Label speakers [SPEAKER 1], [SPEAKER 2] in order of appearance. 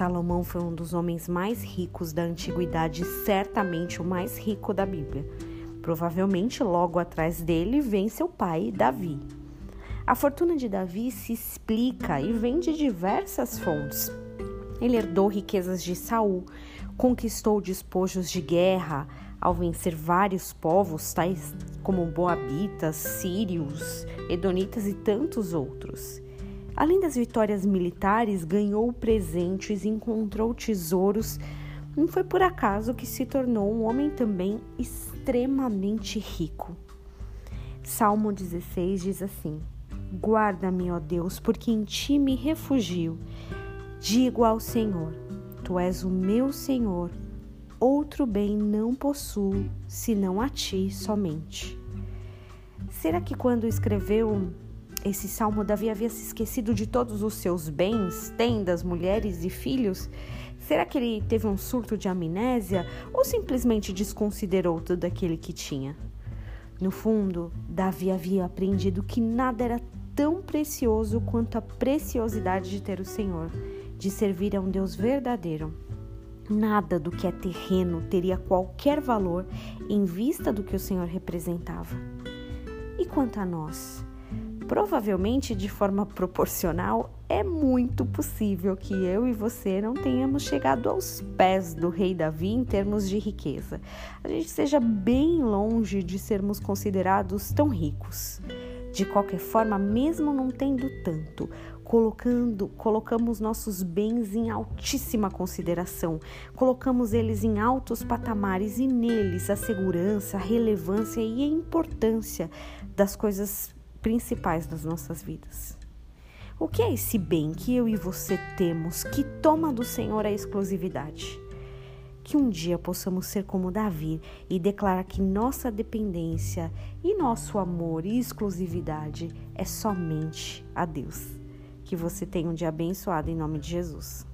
[SPEAKER 1] Salomão foi um dos homens mais ricos da antiguidade, certamente o mais rico da Bíblia. Provavelmente logo atrás dele vem seu pai, Davi. A fortuna de Davi se explica e vem de diversas fontes. Ele herdou riquezas de Saul, conquistou despojos de guerra ao vencer vários povos, tais como Boabitas, Sírios, Edonitas e tantos outros. Além das vitórias militares, ganhou presentes encontrou tesouros. Não foi por acaso que se tornou um homem também extremamente rico. Salmo 16 diz assim: Guarda-me, ó Deus, porque em ti me refugio. Digo ao Senhor: Tu és o meu Senhor. Outro bem não possuo, senão a ti somente. Será que quando escreveu esse salmo, Davi havia se esquecido de todos os seus bens, tendas, mulheres e filhos? Será que ele teve um surto de amnésia ou simplesmente desconsiderou tudo aquele que tinha? No fundo, Davi havia aprendido que nada era tão precioso quanto a preciosidade de ter o Senhor, de servir a um Deus verdadeiro. Nada do que é terreno teria qualquer valor em vista do que o Senhor representava. E quanto a nós? Provavelmente de forma proporcional, é muito possível que eu e você não tenhamos chegado aos pés do rei Davi em termos de riqueza. A gente seja bem longe de sermos considerados tão ricos. De qualquer forma, mesmo não tendo tanto, colocando, colocamos nossos bens em altíssima consideração, colocamos eles em altos patamares e neles a segurança, a relevância e a importância das coisas principais das nossas vidas. O que é esse bem que eu e você temos que toma do Senhor a exclusividade? Que um dia possamos ser como Davi e declarar que nossa dependência e nosso amor e exclusividade é somente a Deus. Que você tenha um dia abençoado em nome de Jesus.